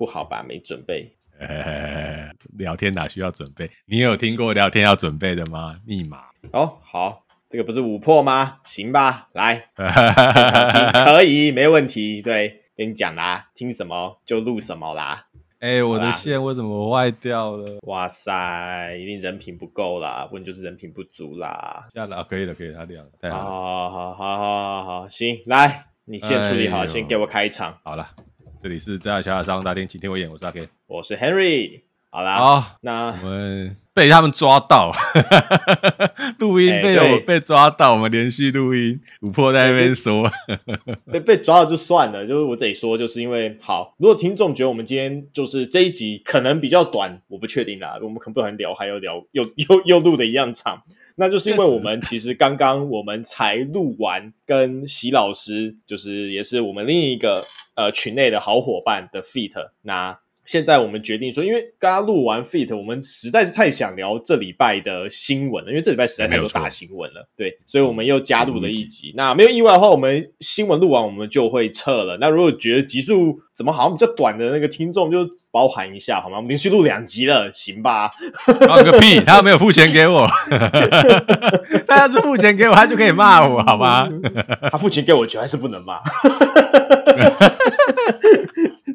不好吧？没准备。聊天哪需要准备？你有听过聊天要准备的吗？密码。哦，好，这个不是五破吗？行吧，来，可以，没问题。对，跟你讲啦，听什么就录什么啦。哎、欸，我的线为什么坏掉了？哇塞，一定人品不够啦，问就是人品不足啦。下了，可以了，可以了，它亮了。好好好好好好，行，来，你先处理好，哎、先给我开一场。好了，这里是真爱小小商大厅，请听我演，我是阿 Ken，我是 Henry。好啦，好，那我们被他们抓到，录音被我被抓到，我们连续录音，五破在那边说，被被抓到就算了，就是我得说，就是因为好，如果听众觉得我们今天就是这一集可能比较短，我不确定啦，我们可能不能聊，还要聊又又又录的一样长，那就是因为我们其实刚刚我们才录完跟席老师，就是也是我们另一个呃群内的好伙伴的 feat 那。现在我们决定说，因为刚刚录完 feat，我们实在是太想聊这礼拜的新闻了，因为这礼拜实在太多大新闻了，对，所以我们又加入了一集。那没有意外的话，我们新闻录完我们就会撤了。那如果觉得集数怎么好像比较短的那个听众，就包含一下好吗？我们连续录两集了，行吧？放个屁！他没有付钱给我，他要是付钱给我，他就可以骂我，好吗？他付钱给我，绝对是不能骂。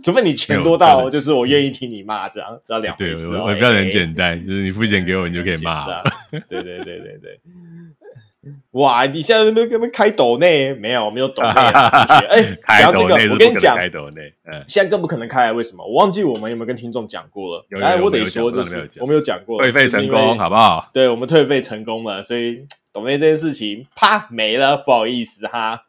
除非你钱多到，就是我愿意听你骂，这样，这样两回事。我比较很简单，就是你付钱给我，你就可以骂。对对对对对。哇，你现在那边那边开抖内没有？没有抖内。哎，讲这个，我跟你讲，开抖内，嗯，现在更不可能开，为什么？我忘记我们有没有跟听众讲过了。哎，我得说，就是我们有讲过，退费成功，好不好？对，我们退费成功了，所以抖内这件事情啪没了，不好意思哈。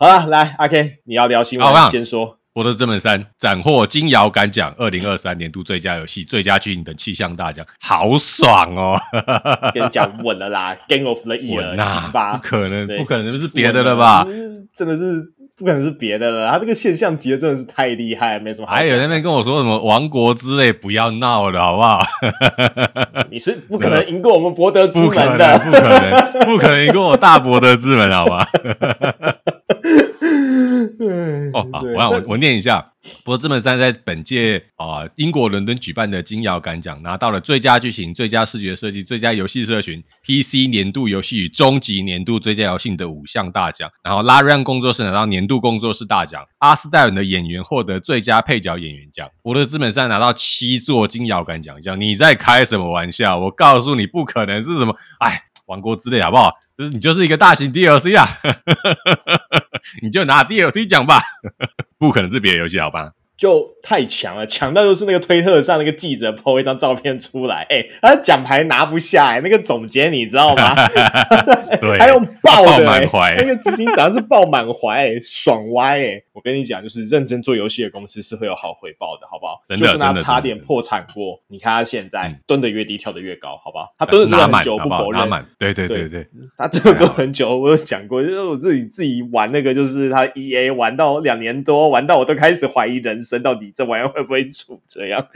好了，来阿 Ken，你要聊新闻，好先说。博德之门三斩获金摇杆奖，二零二三年度最佳游戏、最佳剧情等气象大奖，好爽哦！跟你讲稳了啦，Game of the Year，行吧？不可能，不可能是别的了吧？真的是不可能是别的了，他这个现象级的真的是太厉害，没什么好。还有那边跟我说什么王国之泪，不要闹了，好不好？你是不可能赢过我们博德之门的，不可能，不可能赢过我大博德之门，好吧？哦，好，我让我我念一下，《博德之门三》在本届啊、呃、英国伦敦举办的金摇杆奖拿到了最佳剧情、最佳视觉设计、最佳游戏社群、PC 年度游戏与终极年度最佳游戏的五项大奖。然后，Larian 工作室拿到年度工作室大奖，阿斯戴伦的演员获得最佳配角演员奖。《博德之门三》拿到七座金摇杆奖项，你在开什么玩笑？我告诉你，不可能是什么，哎，王国之类，好不好？就是你就是一个大型 DLC 啊，你就拿 DLC 讲吧，不可能是别的游戏，好吧？就太强了，强到就是那个推特上那个记者 po 一张照片出来，哎、欸，他奖牌拿不下、欸，哎，那个总监你知道吗？对，还用爆的、欸，满怀，那个执行长是爆满怀，哎，爽歪，哎，我跟你讲，就是认真做游戏的公司是会有好回报的，好不好？真的，就是他差点破产过，你看他现在蹲的越低，跳的越高，好不好？他蹲了这么久，不否认，对对对对，他这个蹲很久，我有讲过，就是我自己自己玩那个，就是他 EA 玩到两年多，玩到我都开始怀疑人生，到底这玩意会不会煮这样？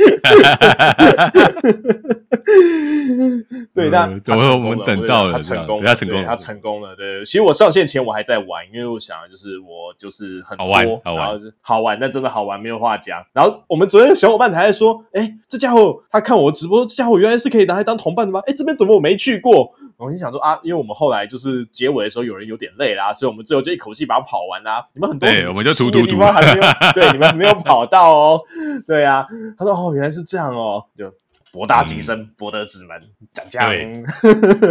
对，那我我们等到了，他成功，他成功，他成功了。对，其实我上线前我还在玩，因为我想就是我就是很好玩，好玩，好玩，那真的好玩，没有话讲。然后我们昨天小伙伴还在说，哎，这家伙他看我直播，这家伙原来是可以拿来当同伴的吗？哎，这边怎么我没去过？我心想说啊，因为我们后来就是结尾的时候有人有点累啦，所以我们最后就一口气把它跑完啦。你们很多，对，我们就突突突，还没有，对，你们还没有跑到哦。对啊，他说哦，原来是这样哦，就。博大精深，博德之门，讲讲，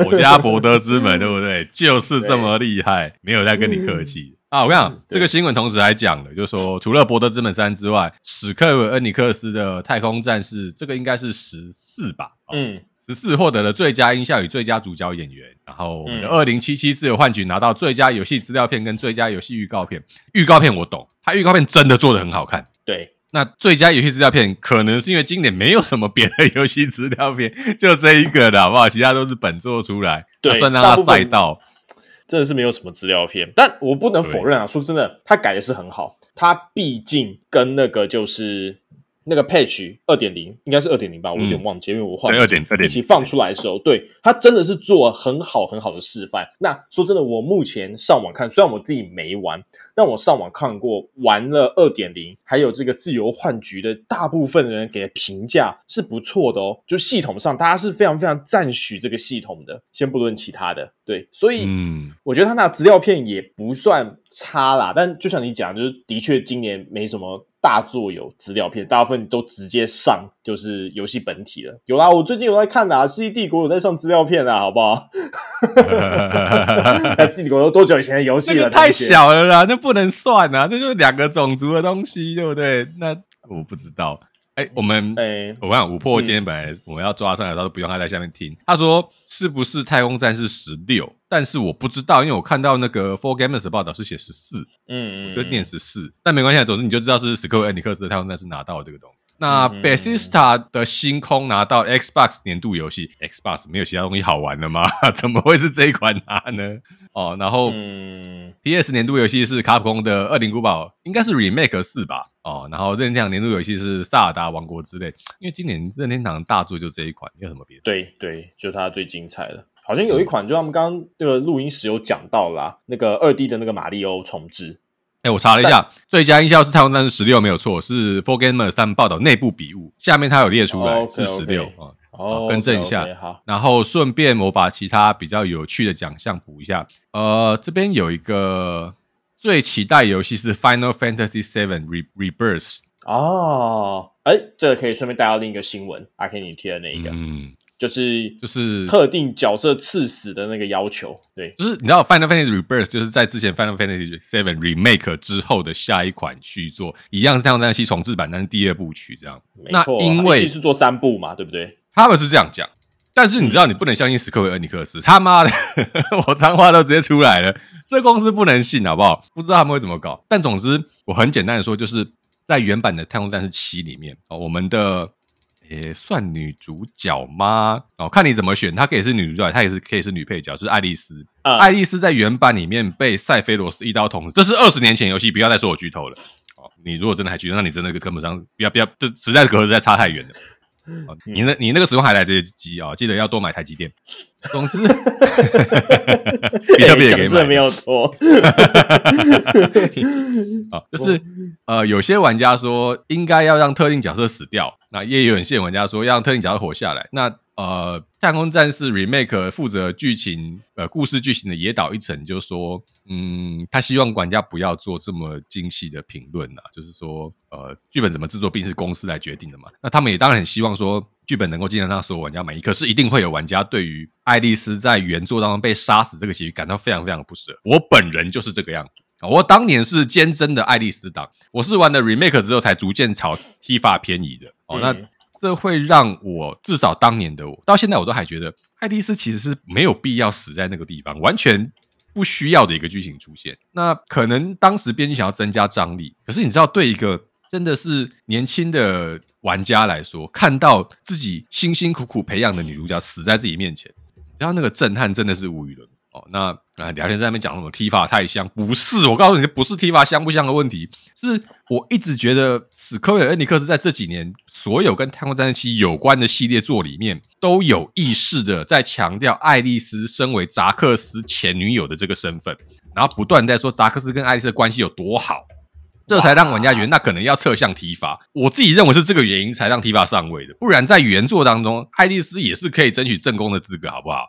我家博德之门，对不对？就是这么厉害，没有在跟你客气啊！我跟你讲，这个新闻同时还讲了，就是说，除了博德之门三之外，史克恩尼克斯的太空战士，这个应该是十四吧？嗯，十四获得了最佳音效与最佳主角演员。然后二零七七自由幻曲拿到最佳游戏资料片跟最佳游戏预告片。预告片我懂，它预告片真的做的很好看。对。那最佳游戏资料片，可能是因为今年没有什么别的游戏资料片，就这一个的好不好？其他都是本作出来，对，算让他赛道，真的是没有什么资料片。但我不能否认啊，说真的，他改的是很好。他毕竟跟那个就是。那个 patch 二点零应该是二点零吧，我有点忘记，嗯、因为我换二点二点一起放出来的时候，对，它真的是做很好很好的示范。那说真的，我目前上网看，虽然我自己没玩，但我上网看过玩了二点零，还有这个自由幻局的大部分的人给的评价是不错的哦。就系统上，大家是非常非常赞许这个系统的。先不论其他的，对，所以嗯，我觉得他那资料片也不算差啦。但就像你讲，就是的确今年没什么。大作有资料片，大部分都直接上就是游戏本体了。有啦，我最近有在看啦，《世纪帝国》有在上资料片啦，好不好？《世纪帝国》都多久以前的游戏了？太小了啦，那不能算啊，那就是两个种族的东西，对不对？那我不知道。哎，我们哎，欸、我想五破今天本来我们要抓上来，他都不用他在下面听。他说是不是太空战士十六？但是我不知道，因为我看到那个 Four Gamers 的报道是写十四，嗯嗯，就念十四。但没关系，总之你就知道是史克威尔艾尼克斯的太空战士拿到了这个东西。那 Bethesda 的星空拿到 Xbox 年度游戏，Xbox 没有其他东西好玩的吗？怎么会是这一款拿呢？哦，然后。嗯 P.S. 年度游戏是卡普空的《恶灵古堡》，应该是 Remake 四吧？哦，然后任天堂年度游戏是《萨尔达王国》之类。因为今年任天堂大作就这一款，没有什么别的。对对，就它最精彩的，好像有一款，就他们刚刚那个录音时有讲到啦，那个二 D 的那个马里奥重置。哎，我查了一下，最佳音效是《太空战士十六》没有错，是 For Gamers 他们报道内部笔误，下面它有列出来、oh, okay, 是十六啊。哦，更正一下，好然后顺便我把其他比较有趣的奖项补一下。呃，这边有一个最期待游戏是《Final Fantasy VII Re Rebirth》哦，哎，这个可以顺便带到另一个新闻，阿 Ken 你贴的那一个，嗯，就是就是特定角色赐死的那个要求，对，就是你知道《Final Fantasy Rebirth》就是在之前《Final Fantasy VII Remake》之后的下一款续作，一样是《太空战士》重置版，但是第二部曲这样。没错，那因为是做三部嘛，对不对？他们是这样讲，但是你知道，你不能相信史克威尔尼克斯，他妈的，我脏话都直接出来了，这公司不能信，好不好？不知道他们会怎么搞。但总之，我很简单的说，就是在原版的《太空战士七》里面，哦，我们的也算女主角吗？哦，看你怎么选，她可以是女主角，她也是可以是女配角，就是爱丽丝。嗯、爱丽丝在原版里面被塞菲罗斯一刀捅死，这是二十年前游戏，不要再说我剧透了。哦，你如果真的还剧透，那你真的跟不上，不要不要，这实在是隔阂实在差太远了。你那，你那个时候还来得及啊！记得要多买台积电。总之，比特币也可以买，没有错。啊，就是呃，有些玩家说应该要让特定角色死掉，那也有很些玩家说要让特定角色活下来。那呃，太空战士 Remake 负责剧情呃故事剧情的野岛一成就说。嗯，他希望玩家不要做这么精细的评论呐，就是说，呃，剧本怎么制作，并是公司来决定的嘛。那他们也当然很希望说，剧本能够尽量让所有玩家满意。可是，一定会有玩家对于爱丽丝在原作当中被杀死这个结局感到非常非常的不舍。我本人就是这个样子。我当年是坚贞的爱丽丝党，我是玩了 remake 之后才逐渐朝 Tifa 偏移的。哦，那这会让我至少当年的我到现在我都还觉得，爱丽丝其实是没有必要死在那个地方，完全。不需要的一个剧情出现，那可能当时编剧想要增加张力，可是你知道，对一个真的是年轻的玩家来说，看到自己辛辛苦苦培养的女主角死在自己面前，然后那个震撼真的是无与伦比。哦，那啊，聊天在那边讲什么 Tifa 太香？不是，我告诉你，不是 Tifa 香不香的问题，是我一直觉得史科威尔恩尼克斯在这几年所有跟太空战士七有关的系列作里面，都有意识的在强调爱丽丝身为扎克斯前女友的这个身份，然后不断在说扎克斯跟爱丽丝的关系有多好，这才让玩家觉得那可能要侧向 Tifa。我自己认为是这个原因才让 Tifa 上位的，不然在原作当中，爱丽丝也是可以争取正宫的资格，好不好？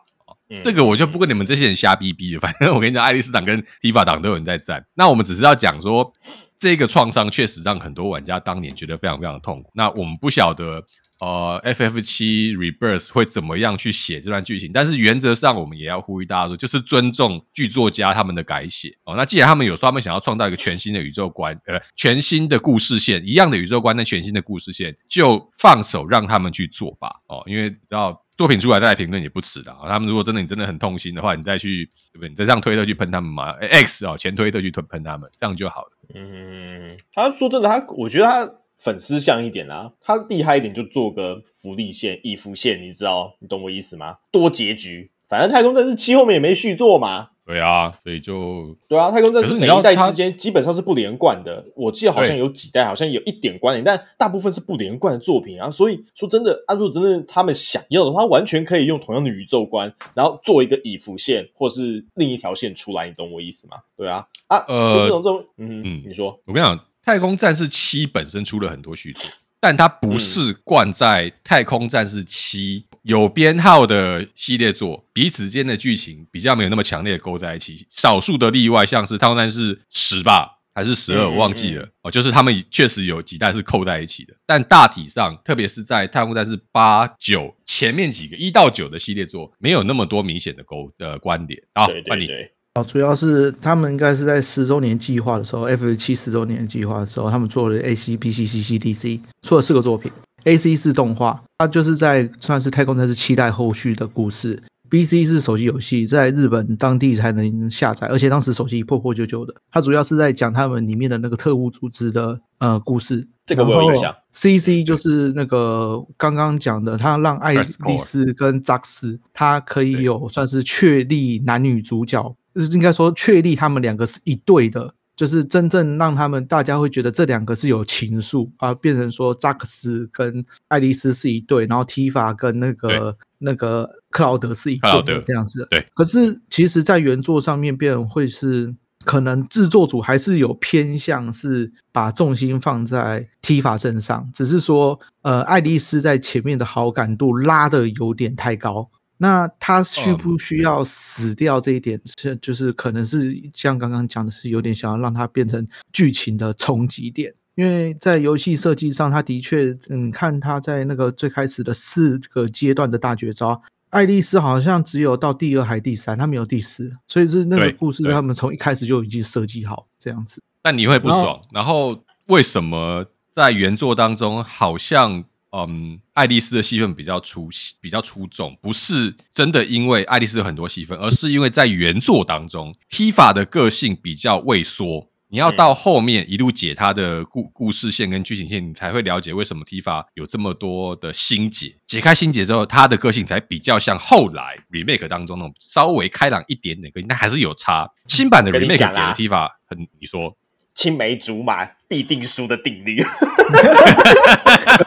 这个我就不跟你们这些人瞎逼逼了，反正我跟你讲，爱丽丝党跟提法党都有人在战。那我们只是要讲说，这个创伤确实让很多玩家当年觉得非常非常的痛苦。那我们不晓得，呃，FF7 Rebirth 会怎么样去写这段剧情，但是原则上我们也要呼吁大家说，就是尊重剧作家他们的改写哦。那既然他们有说他们想要创造一个全新的宇宙观，呃，全新的故事线，一样的宇宙观，但全新的故事线，就放手让他们去做吧。哦，因为知道。作品出来再来评论也不迟的啊！他们如果真的你真的很痛心的话，你再去对不对？你再上推特去喷他们嘛？X 啊，前推特去喷喷他们，这样就好了。嗯，他说真的，他我觉得他粉丝像一点啊，他厉害一点就做个福利线、义父线，你知道？你懂我意思吗？多结局，反正太空战士七后面也没续作嘛，对啊，所以就对啊，太空战士每一代之间基本上是不连贯的。我记得好像有几代好像有一点关联，但大部分是不连贯的作品啊。所以说真的，啊，如果真的他们想要的话，完全可以用同样的宇宙观，然后做一个以服线或是另一条线出来。你懂我意思吗？对啊，啊，呃，这种这种，嗯嗯，你说，我跟你讲，太空战士七本身出了很多续作。但它不是灌在《太空战士七》有编号的系列作，彼此间的剧情比较没有那么强烈的勾在一起。少数的例外，像是《太空战士十》吧，还是十二，我忘记了哦。就是他们确实有几代是扣在一起的，但大体上，特别是在《太空战士八九》前面几个一到九的系列作，没有那么多明显的勾的观点啊。换你。哦，主要是他们应该是在十周年计划的时候，F 七十周年计划的时候，他们做了 A C B C C C D C，出了四个作品。A C 是动画，它就是在算是太空战士期待后续的故事。B C 是手机游戏，在日本当地才能下载，而且当时手机破破旧旧的。它主要是在讲他们里面的那个特务组织的呃故事。这个我有印象。C C 就是那个刚刚讲的，他让爱丽丝跟扎克斯，他可以有算是确立男女主角。就是应该说确立他们两个是一对的，就是真正让他们大家会觉得这两个是有情愫啊，变成说扎克斯跟爱丽丝是一对，然后提法跟那个那个克劳德是一对这样子。对。可是其实，在原作上面，变会是可能制作组还是有偏向是把重心放在提法身上，只是说呃，爱丽丝在前面的好感度拉的有点太高。那他需不需要死掉这一点，是就是可能是像刚刚讲的，是有点想要让他变成剧情的冲击点，因为在游戏设计上，他的确，嗯，看他在那个最开始的四个阶段的大绝招，爱丽丝好像只有到第二还第三，他没有第四，所以是那个故事他们从一开始就已经设计好这样子。但你会不爽，然后，然后为什么在原作当中好像？嗯，爱丽丝的戏份比较出比较出众，不是真的因为爱丽丝有很多戏份，而是因为在原作当中，Tifa 的个性比较畏缩。你要到后面一路解他的故故事线跟剧情线，你才会了解为什么 Tifa 有这么多的心结。解开心结之后，他的个性才比较像后来 remake 当中那种稍微开朗一点点个性，但还是有差。新版的 remake 给了 Tifa 很，你说。青梅竹马必定输的定律，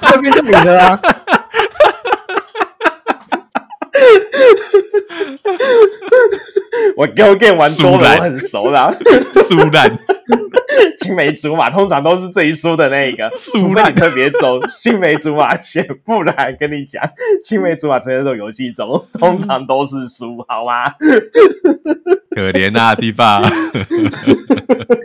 这边是你的啊！我 Galgame 玩多了，我很熟啦。苏烂，青梅竹马通常都是最输的那一个，除非你特别走青梅竹马线，不然跟你讲，青梅竹马存在这种游戏中，通常都是输，好吗？可怜啊，地方。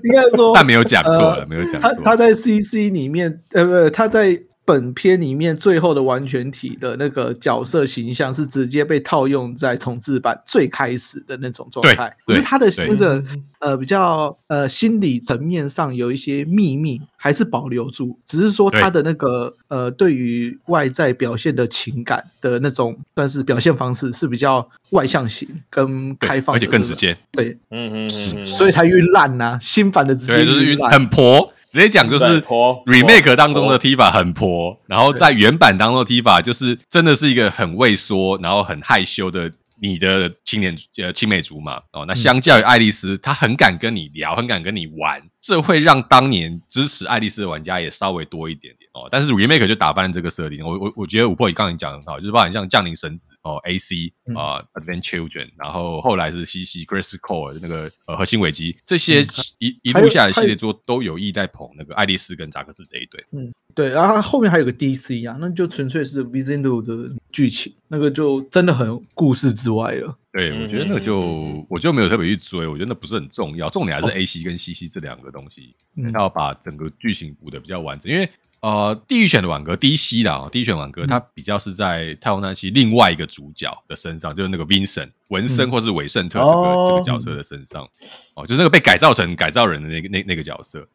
应该说，但没有讲错了，呃、没有讲错。他他在 CC 里面，呃，不，他在。本片里面最后的完全体的那个角色形象是直接被套用在重置版最开始的那种状态，可是他的那个呃比较呃心理层面上有一些秘密还是保留住，只是说他的那个呃对于外在表现的情感的那种，但是表现方式是比较外向型跟开放，而且更直接。对，嗯嗯，所以才晕烂呐，新版的直接就是晕烂，很婆。直接讲就是 remake 当中的 Tifa 很婆，然后在原版当中的 Tifa 就是真的是一个很畏缩，然后很害羞的你的青年呃青梅竹马哦。那相较于爱丽丝，她很敢跟你聊，很敢跟你玩，这会让当年支持爱丽丝的玩家也稍微多一点点。哦，但是 remake 就打翻了这个设定。我我我觉得五破你刚才讲的很好，就是包含像降临神子哦，AC 啊、呃嗯、，Advent Children，然后后来是 CC Crisis Core 那个呃核心危机，这些一、嗯、一路下来的系列作都有意在捧那个爱丽丝跟扎克斯这一对。嗯，对，然后后面还有个 DC 啊，那就纯粹是 Vizindo 的剧情，那个就真的很故事之外了。对，我觉得那个就我就没有特别去追，我觉得那不是很重要，重点还是 AC 跟 CC 这两个东西，他要把整个剧情补的比较完整，因为。呃，地狱犬的挽歌，DC 啦，地狱犬挽歌，它比较是在太空战士另外一个主角的身上，就是那个 Vincent 文森或是韦圣特这个、嗯、这个角色的身上，哦，就是那个被改造成改造人的那个那那个角色，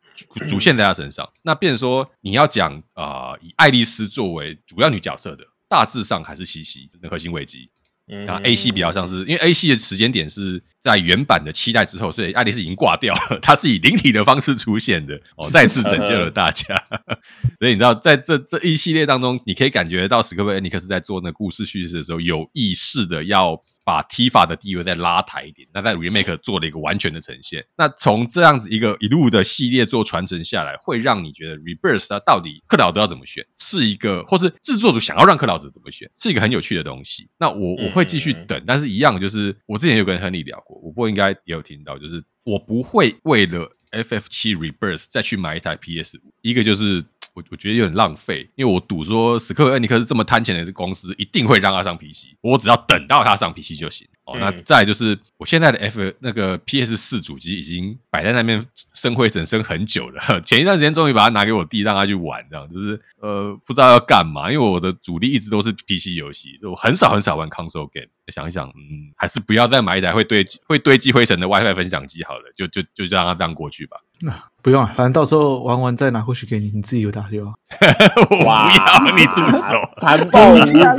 主线在他身上。那变成说你要讲啊、呃，以爱丽丝作为主要女角色的，大致上还是西西那核心危机。那 A C 比较像是，因为 A C 的时间点是在原版的期待之后，所以爱丽丝已经挂掉了，她是以灵体的方式出现的哦，再次拯救了大家。所以你知道，在这这一系列当中，你可以感觉到史克威尔尼克斯在做那个故事叙事的时候，有意识的要把 Tifa 的地位再拉抬一点，那在 Remake 做了一个完全的呈现。那从这样子一个一路的系列做传承下来，会让你觉得 Rebirth 它到底克劳德要怎么选，是一个，或是制作组想要让克劳德怎么选，是一个很有趣的东西。那我我会继续等，但是一样就是我之前有跟亨利聊过，我不过应该也有听到，就是我不会为了 FF 七 Rebirth 再去买一台 PS5，一个就是。我我觉得有点浪费，因为我赌说史克威尔尼克是这么贪钱的公司，一定会让他上 PC，我只要等到他上 PC 就行。哦，那再就是我现在的 F 那个 PS 四主机已经摆在那边生灰尘生很久了。前一段时间终于把它拿给我弟，让他去玩，这样就是呃不知道要干嘛，因为我的主力一直都是 PC 游戏，我很少很少玩 console game。想一想，嗯，还是不要再买一台会堆会堆积灰尘的 WiFi 分享机好了，就就就让它这样过去吧。不用啊，反正到时候玩完再拿回去给你，你自己有打就好。我不要你住手，残暴无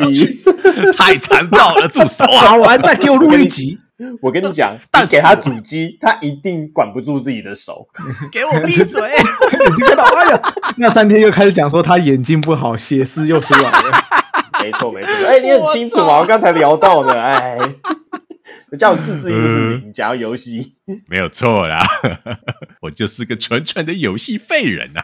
比，太残暴了，住手啊！打完再给我录一集。我跟你讲，但给他主机，他一定管不住自己的手。给我闭嘴！你看到哎呀，那三天又开始讲说他眼睛不好，斜视又出来了。没错没错，哎，你很清楚啊，我刚才聊到的，哎，叫我自制一个是零，讲游戏没有错啦，我就是个纯纯的游戏废人呐。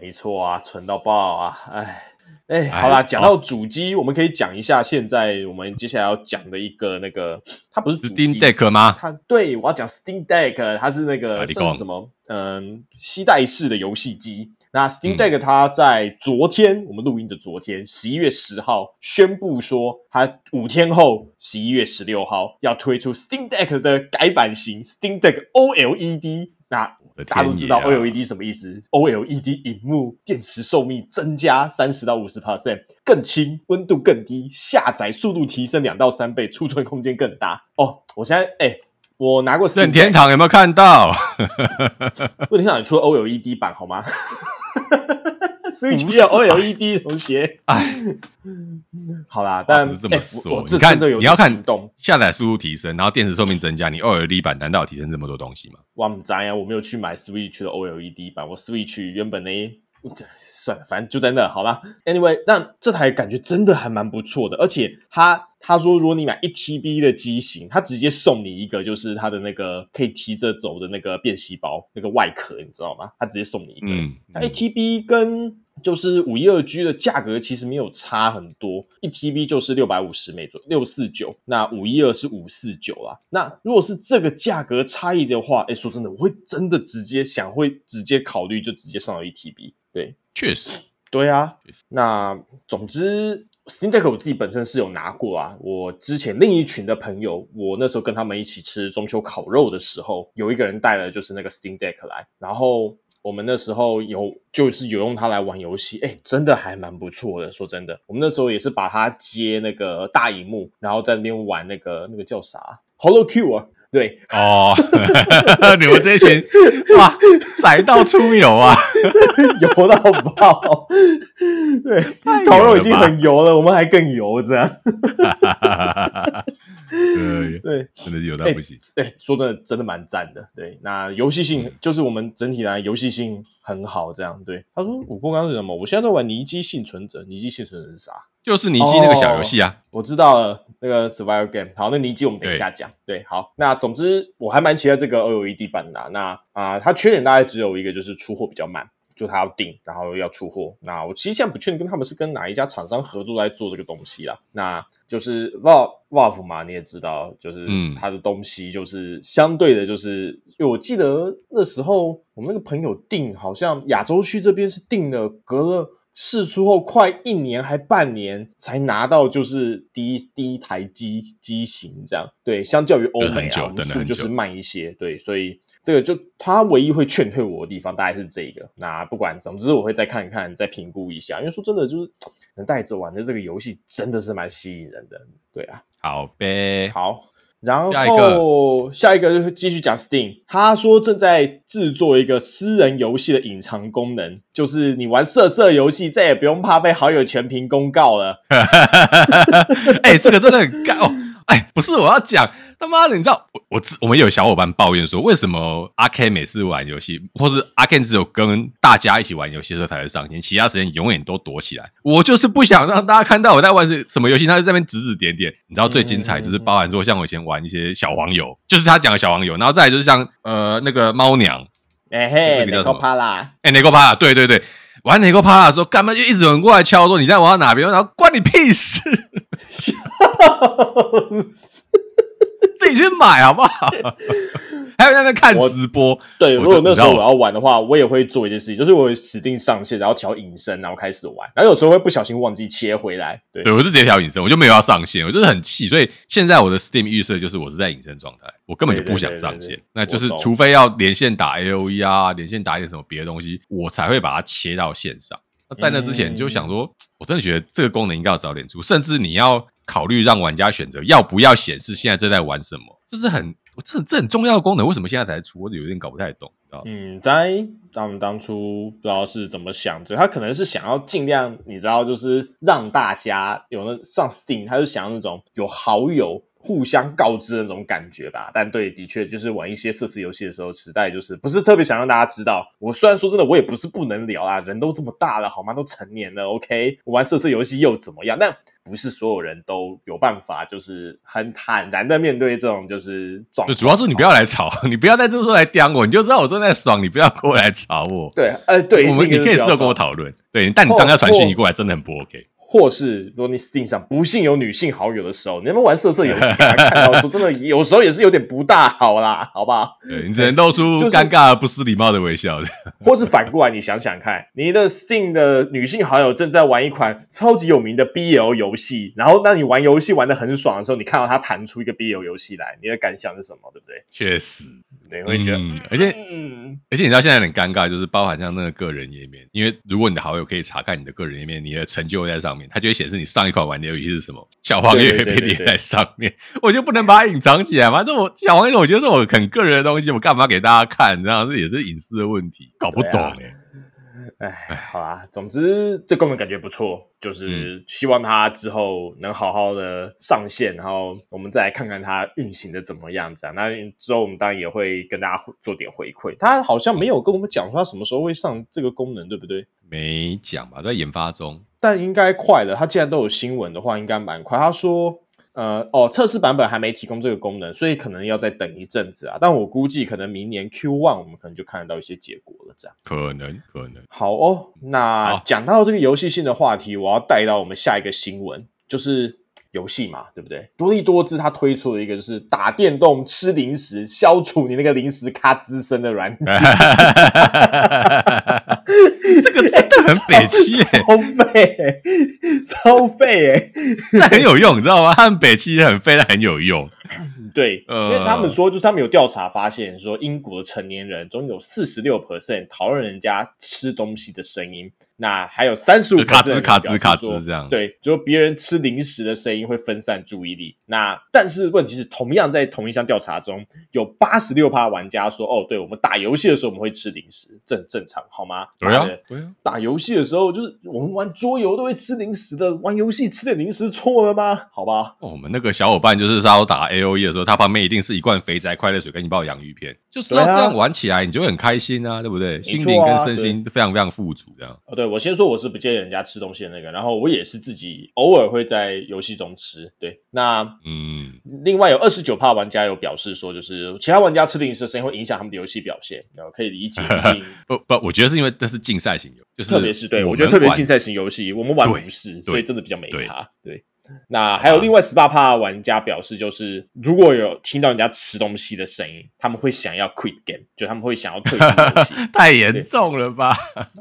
没错啊，纯到爆啊，哎。哎，好啦，讲到主机，我们可以讲一下现在我们接下来要讲的一个那个，它不是 Steam Deck 吗？它对，我要讲 Steam Deck，它是那个算是什么？嗯，携带式的游戏机。那 Steam Deck 它在昨天，我们录音的昨天，十一月十号宣布说，它五天后，十一月十六号要推出 Steam Deck 的改版型 Steam Deck OLED。那大家都知道 OLED 什么意思？OLED 萤幕电池寿命增加三十到五十 percent，更轻，温度更低，下载速度提升两到三倍，储存空间更大。哦，我现在哎、欸，我拿过任天堂有没有看到？任天堂出了 OLED 版好吗？Switch 有 OLED 同学，哎，好啦，但是这么说，你看，你要看动下载速度提升，然后电池寿命增加，你 OLED 版难道有提升这么多东西吗？哇不知道呀，我没有去买 Switch 的 OLED 版，我 Switch 原本呢，算了，反正就在那好啦。Anyway，但这台感觉真的还蛮不错的，而且他他说，如果你买一 TB 的机型，他直接送你一个，就是他的那个可以提着走的那个便携包，那个外壳，你知道吗？他直接送你一个。嗯，他一 TB 跟就是五一二 G 的价格其实没有差很多，一 TB 就是六百五十美左右，六四九，那五一二是五四九啦。那如果是这个价格差异的话，哎，说真的，我会真的直接想会直接考虑就直接上到一 TB。对，确实，对啊。那总之，Steam Deck 我自己本身是有拿过啊。我之前另一群的朋友，我那时候跟他们一起吃中秋烤肉的时候，有一个人带了就是那个 Steam Deck 来，然后。我们那时候有就是有用它来玩游戏，哎，真的还蛮不错的。说真的，我们那时候也是把它接那个大荧幕，然后在那边玩那个那个叫啥，HoloQ 啊。对哦，你们这一群哇，宅到出油啊，油到爆！对，烤肉已经很油了，我们还更油这样。对对，真的是油到不行。哎，说真的，真的蛮赞的。对，那游戏性就是我们整体来游戏性很好，这样。对，他说我刚刚是什么？我现在在玩尼基幸存者，尼基幸存者是啥？就是尼基那个小游戏啊，哦，我知道了，那个 Survival Game。好，那尼基我们等一下讲。对，对，好，那总之我还蛮期待这个 OLED 版的。那啊，呃，它缺点大概只有一个，就是出货比较慢，就它要订，然后要出货。那我其实现在不确定跟他们是跟哪一家厂商合作来做这个东西啦。那就是 Valve 嘛，你也知道，就是它的东西就是相对的，就是因为我记得那时候我们那个朋友订，好像亚洲区这边是订了，隔了。释出后快一年还半年才拿到，就是第一第一台机机型这样。对，相较于欧美啊，我们速就是慢一些。对，所以这个就他唯一会劝退我的地方，大概是这个。那不管总之，我会再看一看，再评估一下。因为说真的，就是能带着玩的这个游戏，真的是蛮吸引人的。对啊，好呗，好。然后下一个，就是继续讲 Steam。他说正在制作一个私人游戏的隐藏功能，就是你玩色色游戏再也不用怕被好友全屏公告了。哎、欸，这个真的很干哦！不是我要讲他妈的，你知道我我我们有小伙伴抱怨说，为什么阿 Ken 每次玩游戏，或是阿 Ken 只有跟大家一起玩游戏的时候才会上线，其他时间永远都躲起来。我就是不想让大家看到我在玩什么游戏，他就在那边指指点点。你知道最精彩就是包含说，像我以前玩一些小黄油，就是他讲的小黄油，然后再来就是像呃那个猫娘，哎嘿，那个叫什么？帕拉，哎，那个帕拉，对对对，玩那个帕拉的时候，干嘛就一直有人过来敲说你现在玩到哪边，然后关你屁事。自己去买好不好？还有在那边看直播。对，如果那时候我要玩的话，我也会做一件事情，就是我会指定上线，然后调隐身，然后开始玩。然后有时候会不小心忘记切回来。对，对我就直接调隐身，我就没有要上线，我就是很气。所以现在我的 Steam 预设就是我是在隐身状态，我根本就不想上线。那就是除非要连线打 AOE 啊，连线打一点什么别的东西，我才会把它切到线上。那在那之前，就想说，嗯、我真的觉得这个功能应该要早点出，甚至你要考虑让玩家选择要不要显示现在正在玩什么，这是很这这很重要的功能。为什么现在才出？我有点搞不太懂。嗯，在他们当初不知道是怎么想着，他可能是想要尽量，你知道，就是让大家有那上 Steam，他就想要那种有好友。互相告知的那种感觉吧，但对，的确就是玩一些色色游戏的时候，实在就是不是特别想让大家知道。我虽然说真的，我也不是不能聊啊，人都这么大了，好吗？都成年了，OK，我玩色色游戏又怎么样？但不是所有人都有办法，就是很坦然的面对这种就是状况。主要是你不要来吵，你不要在这时候来刁我，你就知道我正在爽，你不要过来吵我。对，呃，对，我们你可以事后跟我讨论。对，但你当下传讯息过来，真的很不 OK。或是如果你 Steam 上不幸有女性好友的时候，你们玩色色游戏，看到说真的，有时候也是有点不大好啦，好不好？对，你只能露出尴尬而不失礼貌的微笑。或是反过来，你想想看，你的 Steam 的女性好友正在玩一款超级有名的 BL 游戏，然后当你玩游戏玩的很爽的时候，你看到他弹出一个 BL 游戏来，你的感想是什么？对不对？确实，你，会觉得，嗯、而且，嗯、而且你知道现在很尴尬，就是包含像那个个人页面，因为如果你的好友可以查看你的个人页面，你的成就会在上面。它就会显示你上一款玩的游戏是什么，小黄也会被列在上面。对对对对，我就不能把它隐藏起来吗？这我小黄页，我觉得是我很个人的东西，我干嘛给大家看？这样这也是隐私的问题，搞不懂哎、欸。哎，好啦，总之这功能感觉不错，就是希望它之后能好好的上线，然后我们再来看看它运行的怎么样子啊。那之后我们当然也会跟大家做点回馈。它好像没有跟我们讲说它什么时候会上这个功能，对不对？没讲吧，在研发中，但应该快了。他既然都有新闻的话，应该蛮快。他说。呃哦，测试版本还没提供这个功能，所以可能要再等一阵子啊。但我估计可能明年 Q one 我们可能就看得到一些结果了，这样。可能可能。好哦，那讲到这个游戏性的话题，我要带到我们下一个新闻，就是游戏嘛，对不对？多力多姿它推出了一个就是打电动吃零食，消除你那个零食咖滋生的软体。这个真的很北七、欸，超费，超废哎！那很有用，你知道吗？他们北七很费，但很有用。对，因为他们说，就是他们有调查发现，说英国的成年人中有四十六 percent 讨论人家吃东西的声音。那还有三十五卡兹卡兹卡兹这样，对，就别人吃零食的声音会分散注意力。那但是问题是，同样在同一项调查中，有八十六趴玩家说，哦，对，我们打游戏的时候我们会吃零食，正正常好吗？对啊，对啊，打游戏的时候就是我们玩桌游都会吃零食的，玩游戏吃点零食错了吗？好吧，哦，我们那个小伙伴就是稍微打 A O E 的时候，他旁边一定是一罐肥宅快乐水跟一包洋芋片，就是要这样玩起来，你就会很开心啊，对不对？心灵跟身心都非常非常富足，这样。哦，对，我先说我是不。建议人家吃东西的那个，然后我也是自己偶尔会在游戏中吃。对，那嗯，另外有二十九趴玩家有表示说，就是其他玩家吃零食的声音会影响他们的游戏表现，然后可以理解。不不，我觉得是因为这是竞赛型游戏，就是特别是对我觉得特别竞赛型游戏，我们玩不是，所以真的比较没差。对。对那还有另外十八趴玩家表示，就是如果有听到人家吃东西的声音，他们会想要 quit game，就他们会想要退出游戏。太严重了吧？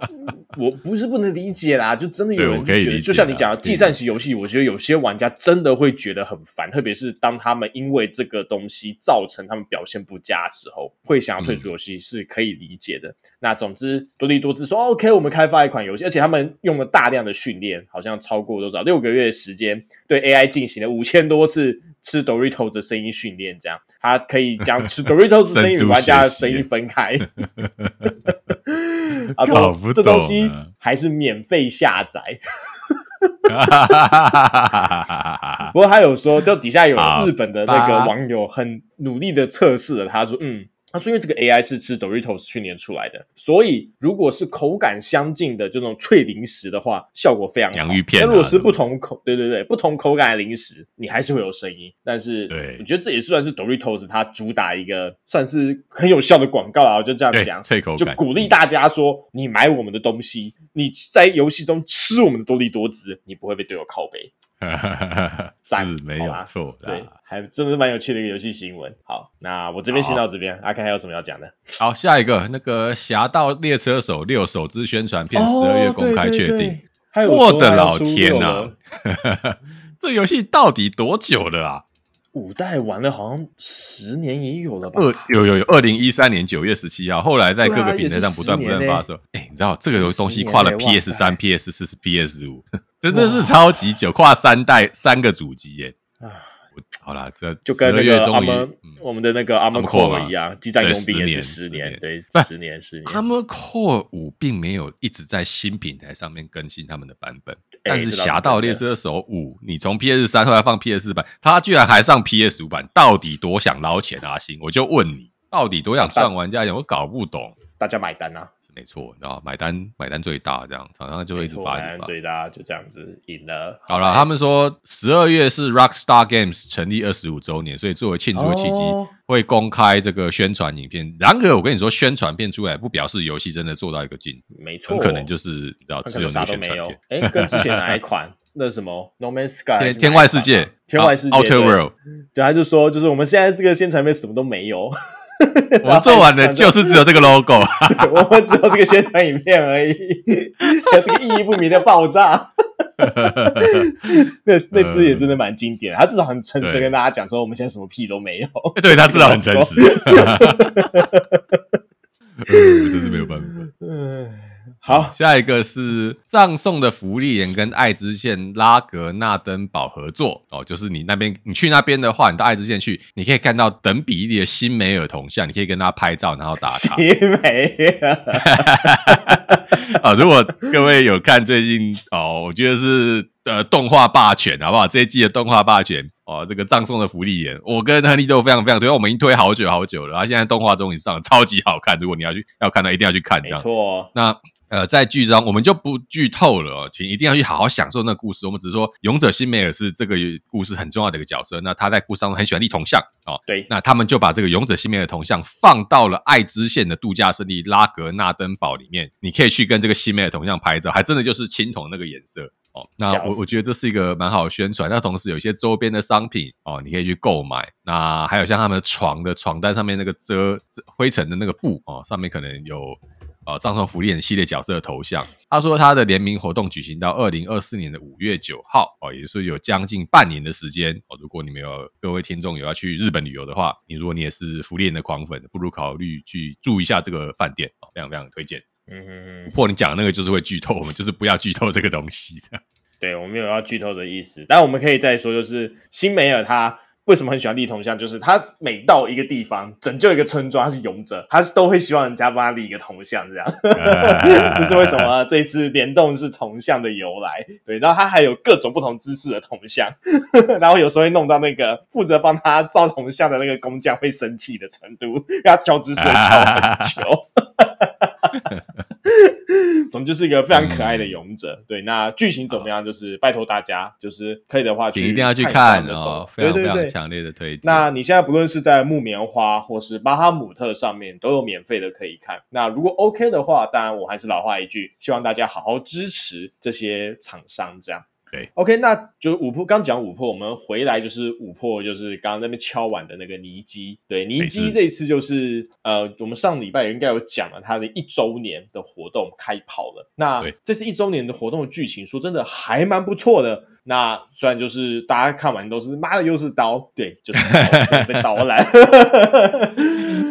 我不是不能理解啦，就真的有人觉得，就像你讲的计算型游戏，我觉得有些玩家真的会觉得很烦，特别是当他们因为这个东西造成他们表现不佳的时候，会想要退出游戏，是可以理解的。嗯、那总之，多利多兹说 OK，我们开发一款游戏，而且他们用了大量的训练，好像超过多少六个月的时间。对 AI 进行了五千多次吃 Doritos 的声音训练，这样他可以将吃 Doritos 的声音与玩家的声音分开。他 说：“这东西还是免费下载。”不过他有说，就底下有日本的那个网友很努力的测试了，他说，嗯。他说：“因为这个 AI 是吃 Doritos 训练出来的，所以如果是口感相近的这种脆零食的话，效果非常好。洋芋片、啊，但如果是不同口，对对对，不同口感的零食，你还是会有声音。但是，对，我觉得这也算是 Doritos 它主打一个算是很有效的广告啊。我就这样讲，脆口感，就鼓励大家说，你买我们的东西，你在游戏中吃我们的多利多滋，你不会被队友靠北。”哈哈哈哈赞，是没有错，对，还真的是蛮有趣的一个游戏新闻。好，那我这边先到这边，阿 Ken 还有什么要讲的？好，下一个那个《侠盗猎车手六》首支宣传片十二月公开确定，我的老天呐！这游戏到底多久了啊？五代玩了好像十年也有了吧？二有有有，二零一三年九月十七号，后来在各个平台上不断不断发售。哎，你知道这个东西跨了 PS 三、PS 四、PS 五。真的是超级久，跨三代三个主机耶！啊，好啦，这就跟那个阿们我们的那个 Armored Core 一样，机战佣兵也是十年，对，十年十年。Armored Core 五并没有一直在新平台上面更新他们的版本，但是《侠盗猎车手五》，你从 PS 三后来放 PS 四版，它居然还上 PS 五版，到底多想捞钱啊？阿星，我就问你，到底多想赚玩家钱？我搞不懂，大家买单啊！没错，然后买单买单最大，这样厂商就会一直发，一直发，最大就这样子赢了。好了，他们说十二月是 Rockstar Games 成立二十五周年，所以作为庆祝的契机，会公开这个宣传影片。然而，我跟你说，宣传片出来不表示游戏真的做到一个进，没错，很可能就是你知道只有那个宣传片。哎，跟之前哪一 款那什么 No Man's Sky 天外世界，天外世界 Outer World，对，他就说就是我们现在这个宣传片什么都没有。我们做完的就是只有这个 logo，我们只有这个宣传影片而已，还有这个意义不明的爆炸。那那只也真的蛮经典的，他至少很诚实跟大家讲说，我们现在什么屁都没有。对，他至少很诚实，真是没有办法。好，下一个是葬送的芙莉莲跟爱知县拉格纳登堡合作哦，就是你那边，你去那边的话，你到爱知县去，你可以看到等比例的新梅尔铜像，你可以跟他拍照，然后打卡。新梅尔，啊，如果各位有看最近哦，我觉得是呃动画霸权，好不好？这一季的动画霸权哦，这个葬送的芙莉莲，我跟亨利都非常非常推，我们已经推好久好久了，然后现在动画终于上了，超级好看，如果你要去要看的，一定要去看，这样。没错，那。呃，在剧中我们就不剧透了哦，请一定要去好好享受那个故事。我们只是说，勇者辛美尔是这个故事很重要的一个角色。那他在故事当中很喜欢立铜像哦，对。那他们就把这个勇者辛美尔铜像放到了爱知县的度假胜地拉格纳登堡里面，你可以去跟这个辛美尔铜像拍照，还真的就是青铜那个颜色哦。那我我觉得这是一个蛮好的宣传。那同时有一些周边的商品哦，你可以去购买。那还有像他们的床的床单上面那个遮灰尘的那个布哦，上面可能有。呃，葬送芙莉莲系列角色的头像。他说他的联名活动举行到二零二四年的五月九号，哦，也就是有将近半年的时间。哦，如果你们有各位听众有要去日本旅游的话，你如果你也是芙莉莲的狂粉，不如考虑去住一下这个饭店，哦，非常非常推荐。嗯嗯嗯。不过你讲的那个就是会剧透，我们就是不要剧透这个东西。对，我没有要剧透的意思，但我们可以再说，就是新梅尔他。为什么很喜欢立铜像？就是他每到一个地方拯救一个村庄，他是勇者，他是都会希望人家帮他立一个铜像，这样。这是为什么这一次联动是铜像的由来。对，然后他还有各种不同姿势的铜像，然后有时候会弄到那个负责帮他造铜像的那个工匠会生气的程度，要调姿势调很久。总之是一个非常可爱的勇者，嗯、对。那剧情怎么样？就是拜托大家，就是可以的话去一定要去看哦，非常非常强烈的推荐。那你现在不论是在木棉花或是巴哈姆特上面都有免费的可以看。那如果 OK 的话，当然我还是老话一句，希望大家好好支持这些厂商，这样。对，OK，那就是五破。刚讲五破，我们回来就是五破，就是刚刚那边敲碗的那个尼基。对，尼基这一次就是呃，我们上礼拜也应该有讲了，他的一周年的活动开跑了。那这次一周年的活动的剧情，说真的还蛮不错的。那虽然就是大家看完都是妈的又是刀，对，就是 被刀烂。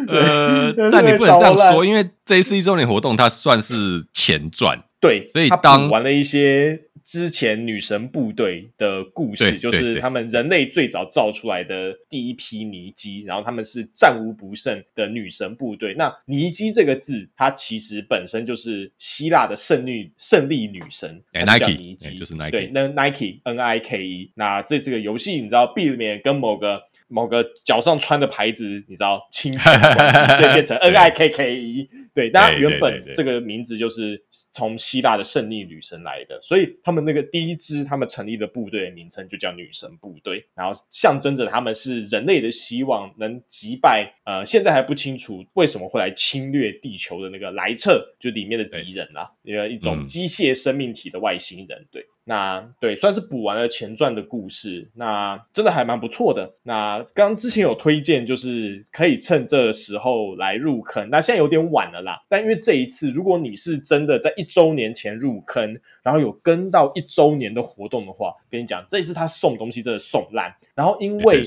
呃，那你不能这样说，因为这一次一周年活动它算是前传，对，所以当玩了一些。之前女神部队的故事，就是他们人类最早造出来的第一批尼基，然后他们是战无不胜的女神部队。那尼基这个字，它其实本身就是希腊的胜利胜利女神，叫尼基，欸、就是 Nike，对，那 Nike N I K E。那这是个游戏，你知道，避免跟某个。某个脚上穿的牌子，你知道，侵权所以变成 N I K K E。对，大家原本这个名字就是从希腊的胜利女神来的，所以他们那个第一支他们成立的部队的名称就叫女神部队，然后象征着他们是人类的希望，能击败呃，现在还不清楚为什么会来侵略地球的那个莱彻，就里面的敌人啦，一个一种机械生命体的外星人，对。那对，算是补完了前传的故事，那真的还蛮不错的。那刚之前有推荐，就是可以趁这时候来入坑。那现在有点晚了啦，但因为这一次，如果你是真的在一周年前入坑，然后有跟到一周年的活动的话，跟你讲，这一次他送东西真的送烂。然后因为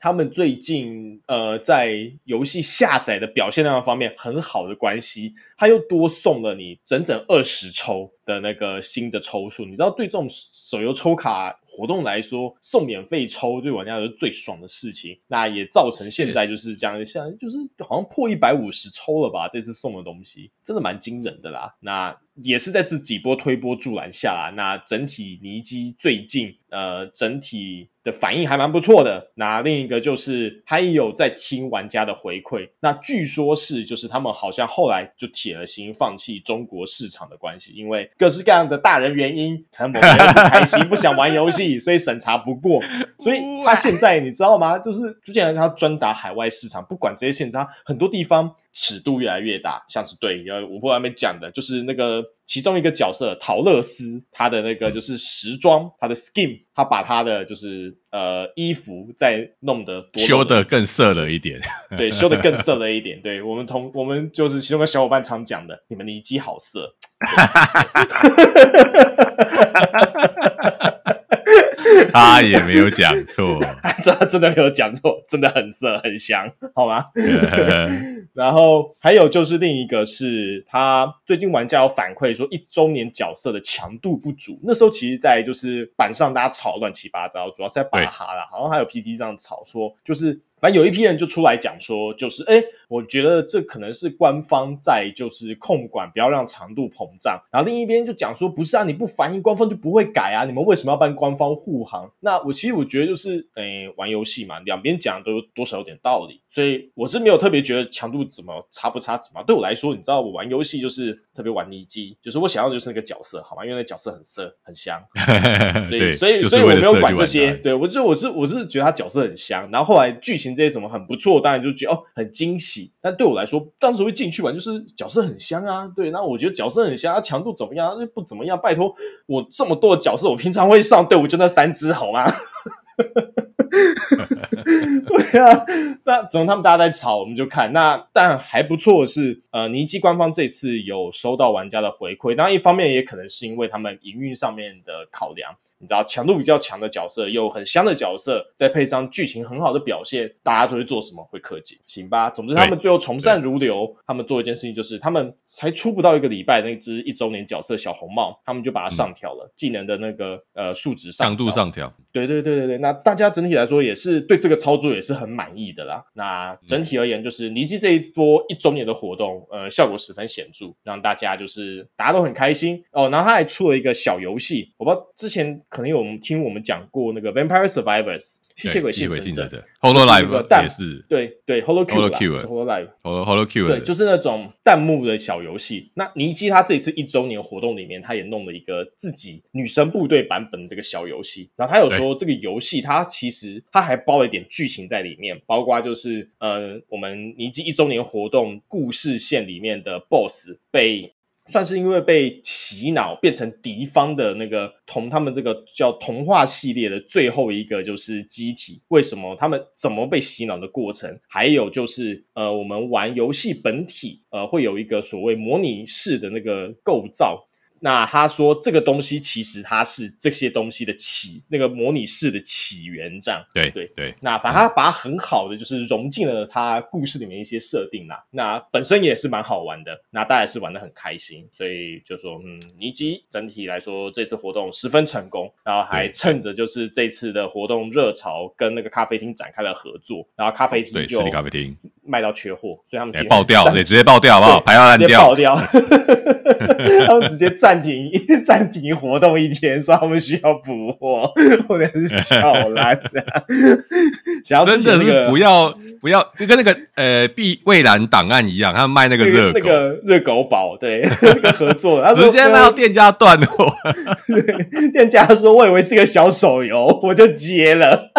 他们最近呃在游戏下载的表现量方面很好的关系，他又多送了你整整二十抽。的那个新的抽数，你知道，对这种手游抽卡活动来说，送免费抽对玩家来说最爽的事情。那也造成现在就是这样，像就是好像破一百五十抽了吧？这次送的东西真的蛮惊人的啦。那也是在这几波推波助澜下啦，那整体尼基最近呃整体。反应还蛮不错的。那另一个就是，他也有在听玩家的回馈。那据说是，就是他们好像后来就铁了心放弃中国市场的关系，因为各式各样的大人原因，可能某人不开心，不想玩游戏，所以审查不过。所以 他现在你知道吗？就是之前他专打海外市场，不管这些限制，他很多地方尺度越来越大。像是对，因为我不外面讲的，就是那个其中一个角色陶乐斯，他的那个就是时装，他的 skin。他把他的就是呃衣服再弄得多修得更色了一点，对，修得更色了一点。对，我们同我们就是其中的小伙伴常讲的，你们尼基好色。他也没有讲错，这真的没有讲错，真的很色很香，好吗？然后还有就是另一个是他最近玩家有反馈说一周年角色的强度不足，那时候其实，在就是板上大家吵乱七八糟，主要是在巴哈啦，好像还有 PT 这样吵说就是。反正有一批人就出来讲说，就是哎，我觉得这可能是官方在就是控管，不要让长度膨胀。然后另一边就讲说，不是啊，你不反映官方就不会改啊，你们为什么要帮官方护航？那我其实我觉得就是，哎，玩游戏嘛，两边讲都多少有点道理。所以我是没有特别觉得强度怎么差不差怎么。对我来说，你知道我玩游戏就是特别玩尼基，就是我想要的就是那个角色，好吗？因为那角色很色很香，所以所以所以我没有管这些。对我就我是我是觉得他角色很香，然后后来剧情。这些什么很不错，当然就觉得哦很惊喜。但对我来说，当时会进去玩，就是角色很香啊。对，那我觉得角色很香，它强度怎么样？那不怎么样。拜托，我这么多的角色，我平常会上队伍就那三只，好吗？对啊，那总他们大家在吵，我们就看。那但还不错是，呃，尼基官方这次有收到玩家的回馈。当然，一方面也可能是因为他们营运上面的考量。你知道，强度比较强的角色，有很香的角色，再配上剧情很好的表现，大家就会做什么？会氪金，行吧？总之，他们最后从善如流。他们做一件事情，就是他们才出不到一个礼拜，那只一周年角色小红帽，他们就把它上调了、嗯、技能的那个呃数值上，强度上调。对对对对对，那大家整体来说也是对这个操作也是很满意的啦。那整体而言，就是尼基这一波一周年的活动，呃，效果十分显著，让大家就是大家都很开心哦。然后他还出了一个小游戏，我不知道之前。可能有我们听我们讲过那个 Vampire Survivors 吸血鬼幸存者的 Hololive 也是对对 Hololive Hololive Hololive 对，就是那种弹幕的小游戏。那尼基他这一次一周年活动里面，他也弄了一个自己女神部队版本的这个小游戏。然后他有说这个游戏它其实它还包了一点剧情在里面，包括就是呃我们尼基一周年活动故事线里面的 BOSS 被。算是因为被洗脑变成敌方的那个同他们这个叫童话系列的最后一个就是机体，为什么他们怎么被洗脑的过程？还有就是呃，我们玩游戏本体呃会有一个所谓模拟式的那个构造。那他说这个东西其实它是这些东西的起那个模拟式的起源，这样。对对对。那反正他把它很好的就是融进了他故事里面一些设定啦，那本身也是蛮好玩的，那大家也是玩的很开心，所以就说嗯，尼基整体来说这次活动十分成功，然后还趁着就是这次的活动热潮跟那个咖啡厅展开了合作，然后咖啡厅就咖啡厅卖到缺货，所以他们爆掉，对，直接爆掉好不好？排到烂掉，直接爆掉，他们直接暂停 暂停活动一天，说他们需要补货，或者是小烂的，想要真的是不要不要，就跟那个呃，碧蔚蓝档案一样，他们卖那个热那个热狗堡，对，那个合作，他直接卖到店家断货，店家说，我以为是个小手游，我就接了。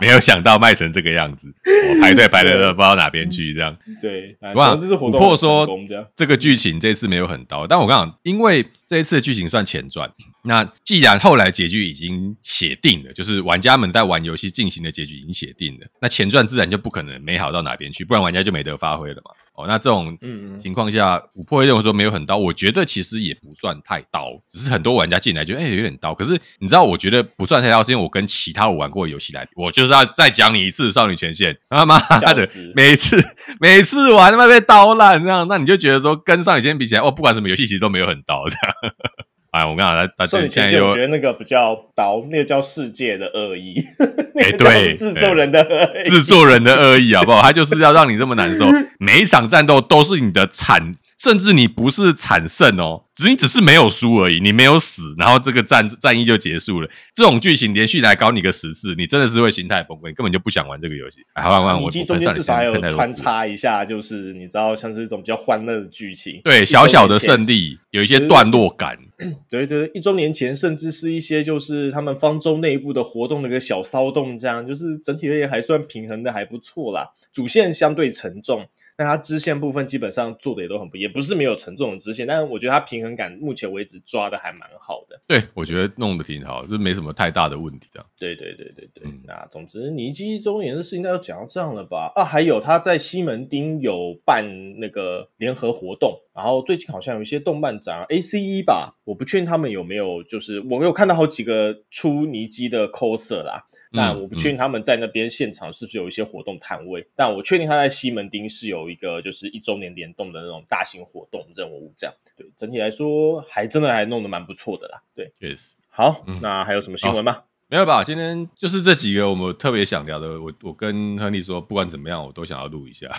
没有想到卖成这个样子，我排队排的都不知道哪边去，这样。对，我想琥珀说这个剧情这次没有很刀，但我刚讲，因为这一次的剧情算前传，那既然后来结局已经写定了，就是玩家们在玩游戏进行的结局已经写定了，那前传自然就不可能美好到哪边去，不然玩家就没得发挥了嘛。哦，那这种情况下，琥珀会认为说没有很刀，我觉得其实也不算太刀，只是很多玩家进来就哎、欸、有点刀。可是你知道，我觉得不算太刀，是因为我跟其他我玩过的游戏来比，我就是要再讲你一次《少女前线》，他妈的，每次每次玩他妈被刀烂这样，那你就觉得说跟《少女前线》比起来，哦，不管什么游戏其实都没有很刀这样。哎，我跟你讲，大家现在有，我觉得那个比较刀，那个叫世界的恶意，哎，对，制作人的恶意，制作人的恶意，好不好？他就是要让你这么难受，每一场战斗都是你的惨。甚至你不是惨胜哦，只是你只是没有输而已，你没有死，然后这个战战役就结束了。这种剧情连续来搞你个十次，你真的是会心态崩溃，你根本就不想玩这个游戏。好玩玩，我中间至少还有穿插一下，就是你知道，像是一种比较欢乐的剧情，对，小小的胜利，有一些段落感。对 对对，一周年前甚至是一些就是他们方舟内部的活动的一个小骚动，这样就是整体而言还算平衡的还不错啦。主线相对沉重。但它支线部分基本上做的也都很不，也不是没有沉重的支线，但是我觉得它平衡感目前为止抓的还蛮好的。对，我觉得弄得挺好，就没什么太大的问题的。对对对对对，嗯、那总之尼基周年的事情应该要讲到这样了吧？啊，还有他在西门町有办那个联合活动。然后最近好像有一些动漫展，ACE 吧，我不确定他们有没有，就是我有看到好几个出尼基的 coser 啦，但我不确定他们在那边现场是不是有一些活动摊位，但我确定他在西门町是有一个就是一周年联动的那种大型活动任务，这样，对，整体来说还真的还弄得蛮不错的啦，对，确实，好，嗯、那还有什么新闻吗？没有吧，今天就是这几个我们特别想聊的，我我跟亨利说，不管怎么样，我都想要录一下。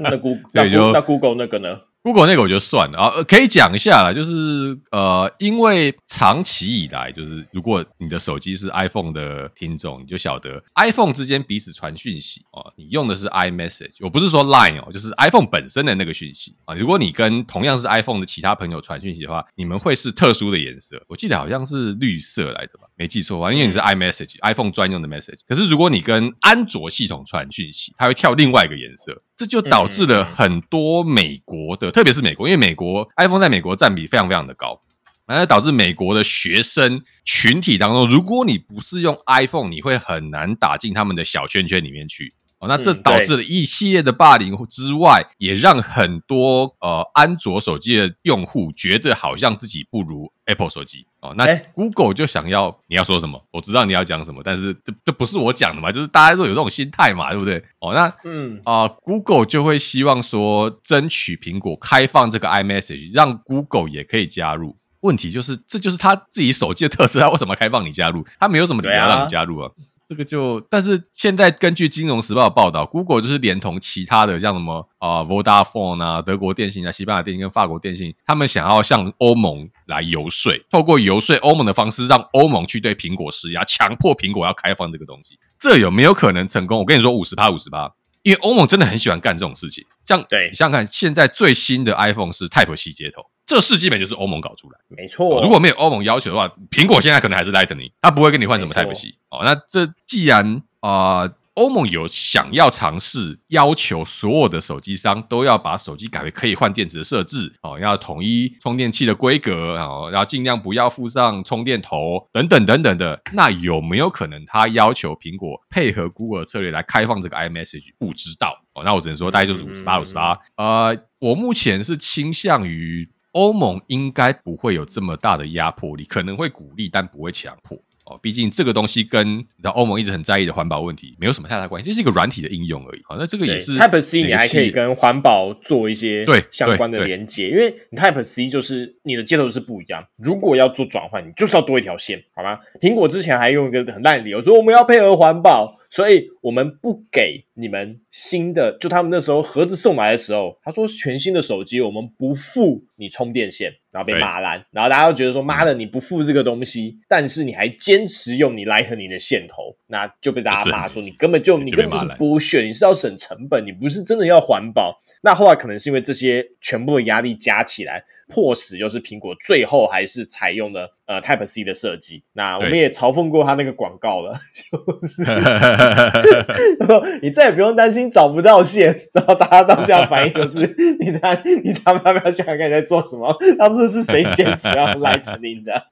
那 Google 那 Google 那个呢？Google 那个我就算了啊，可以讲一下啦，就是呃，因为长期以来，就是如果你的手机是 iPhone 的听众，你就晓得 iPhone 之间彼此传讯息哦，你用的是 iMessage，我不是说 Line 哦，就是 iPhone 本身的那个讯息啊。如果你跟同样是 iPhone 的其他朋友传讯息的话，你们会是特殊的颜色，我记得好像是绿色来着吧，没记错吧？因为你是 iMessage，iPhone 专用的 Message。可是如果你跟安卓系统传讯息，它会跳另外一个颜色。这就导致了很多美国的，特别是美国，因为美国 iPhone 在美国占比非常非常的高，然后导致美国的学生群体当中，如果你不是用 iPhone，你会很难打进他们的小圈圈里面去。哦，那这导致了一系列的霸凌之外，也让很多呃安卓手机的用户觉得好像自己不如 Apple 手机。哦，那 Google 就想要你要说什么？我知道你要讲什么，但是这这不是我讲的嘛，就是大家都有这种心态嘛，对不对？哦，那嗯啊、呃、，Google 就会希望说争取苹果开放这个 iMessage，让 Google 也可以加入。问题就是，这就是他自己手机的特色，他为什么开放你加入？他没有什么理由让你加入啊。这个就，但是现在根据《金融时报》的报道，Google 就是连同其他的像什么啊、Vodafone 啊、德国电信啊、西班牙电信跟法国电信，他们想要向欧盟来游说，透过游说欧盟的方式，让欧盟去对苹果施压，强迫苹果要开放这个东西。这有没有可能成功？我跟你说，五十趴五十趴，因为欧盟真的很喜欢干这种事情。像对你想想看，现在最新的 iPhone 是 Type C 接头。这事基本就是欧盟搞出来，没错。如果没有欧盟要求的话，苹果现在可能还是 Lightning，它不会跟你换什么 Type C 哦。那这既然啊，呃，欧盟有想要尝试要求所有的手机商都要把手机改为可以换电池的设置哦，要统一充电器的规格哦，要尽量不要附上充电头等等等等的，那有没有可能他要求苹果配合 Google 策略来开放这个 iMessage？不知道哦。那我只能说大概就是五十八五十八。呃，我目前是倾向于。欧盟应该不会有这么大的压迫力，可能会鼓励，但不会强迫。哦，毕竟这个东西跟你欧盟一直很在意的环保问题没有什么太大关系，就是一个软体的应用而已。好，那这个也是 Type C，你还可以跟环保做一些对相关的连接，因为你 Type C 就是你的接头是不一样。如果要做转换，你就是要多一条线，好吗？苹果之前还用一个很烂的理由说我们要配合环保。所以我们不给你们新的，就他们那时候盒子送来的时候，他说全新的手机，我们不付你充电线，然后被骂烂，然后大家都觉得说妈的，你不付这个东西，但是你还坚持用你 Lightning 的线头，那就被大家骂说你根本就你根本就是剥削，你是要省成本，你不是真的要环保。那后来可能是因为这些全部的压力加起来。迫使就是苹果最后还是采用了呃 Type C 的设计。那我们也嘲讽过他那个广告了，就是 你再也不用担心找不到线。然后大家当下反应就是你他你他妈不要想想看你在做什么？当初是谁坚持要 Lightning 的？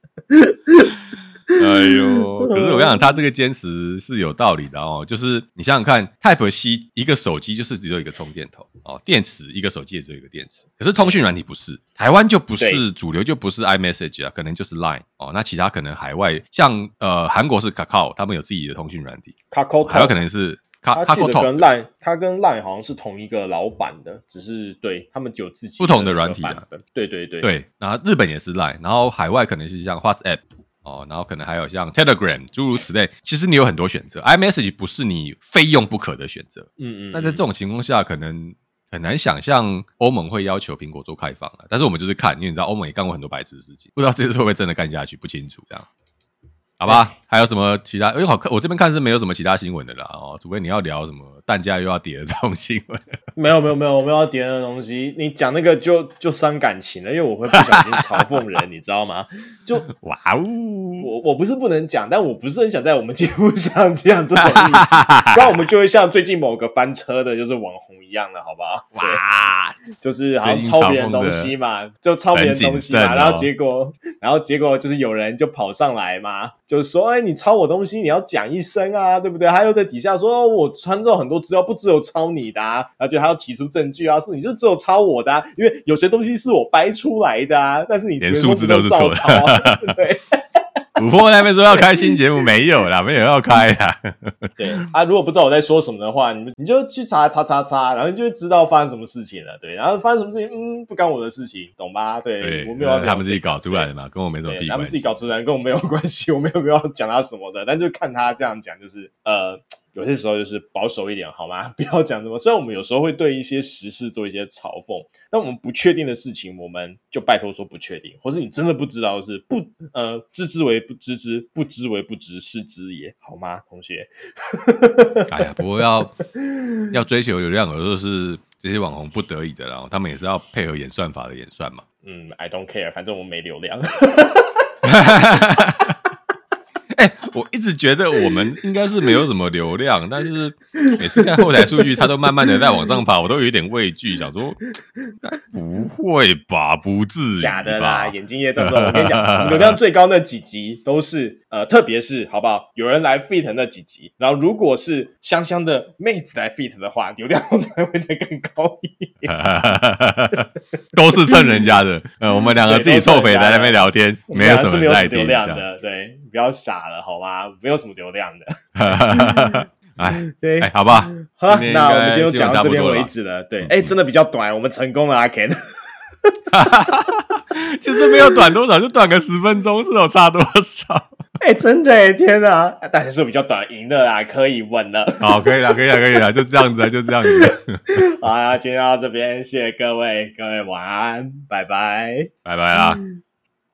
哎呦！可是我跟你讲，他这个坚持是有道理的哦。就是你想想看，Type C 一个手机就是只有一个充电头哦，电池一个手机也只有一个电池。可是通讯软体不是，台湾就不是主流，就不是 iMessage 啊，可能就是 Line 哦。那其他可能海外像呃韩国是 Kakao，他们有自己的通讯软体。Kakao 还有可能是 Kakao 跟 Line，它跟 Line 好像是同一个老板的，只是对他们有自己不同的软体的。对对对对，然后日本也是 Line，然后海外可能是像 WhatsApp。哦，然后可能还有像 Telegram 诸如此类，其实你有很多选择，iMessage 不是你非用不可的选择。嗯，嗯嗯。那在这种情况下，可能很难想象欧盟会要求苹果做开放了。但是我们就是看，因为你知道欧盟也干过很多白痴的事情，不知道这次会不会真的干下去，不清楚这样。好吧，还有什么其他？因为好看，我这边看是没有什么其他新闻的啦。哦，除非你要聊什么蛋价又要跌的这种新闻。没有没有没有，我们要跌的东西，你讲那个就就伤感情了，因为我会不小心嘲讽人，你知道吗？就哇哦，我我不是不能讲，但我不是很想在我们节目上讲这种意思，不然我们就会像最近某个翻车的，就是网红一样的，好不好？哇，就是好像抄别人东西嘛，就抄别人东西嘛，然后结果，然后结果就是有人就跑上来嘛。就是说，哎，你抄我东西，你要讲一声啊，对不对？他又在底下说，我穿照很多资料，不只有抄你的啊，然后就还要提出证据啊，说你就只有抄我的啊，因为有些东西是我掰出来的啊，但是你连数字都是错的，对。琥珀那边说要开新节目，没有啦，没有要开啦。对啊，如果不知道我在说什么的话，你们你就去查查查查，然后你就知道发生什么事情了。对，然后发生什么事情，嗯，不干我的事情，懂吧？对，对我没有要、他们自己搞出来的嘛，跟我没什么屁关系。他们自己搞出来，跟我没有关系，我没有必要讲他什么的，但就看他这样讲，就是呃。有些时候就是保守一点好吗？不要讲什么。虽然我们有时候会对一些时事做一些嘲讽，但我们不确定的事情，我们就拜托说不确定，或是你真的不知道是不呃知之为不知之，不知为不知，是知也好吗？同学，哎呀，不过要要追求流量，有时候是这些网红不得已的，然后他们也是要配合演算法的演算嘛。嗯，I don't care，反正我们没流量。欸、我一直觉得我们应该是没有什么流量，但是 每次看后台数据，它都慢慢的在往上爬，我都有一点畏惧，想说不会吧，不至于假的啦，眼睛也睁睁。我跟你讲，流量最高那几集都是呃，特别是好不好？有人来 feat 那几集，然后如果是香香的妹子来 feat 的话，流量才会再更高一点。都是蹭人家的，呃，我们两个自己臭肥在那边聊天，没有什么流量的，对，不要傻了。好吧，没有什么流量的。哎，对，哎，好吧，好，那我们就讲到这边为止了。对，哎，真的比较短，我们成功了，阿 Ken。其实没有短多少，就短个十分钟，是有差多少？哎，真的，天哪！但是比较短，赢了啦，可以稳了。好，可以了，可以了，可以了，就这样子，就这样子。好，今天到这边，谢谢各位，各位晚安，拜拜，拜拜啦。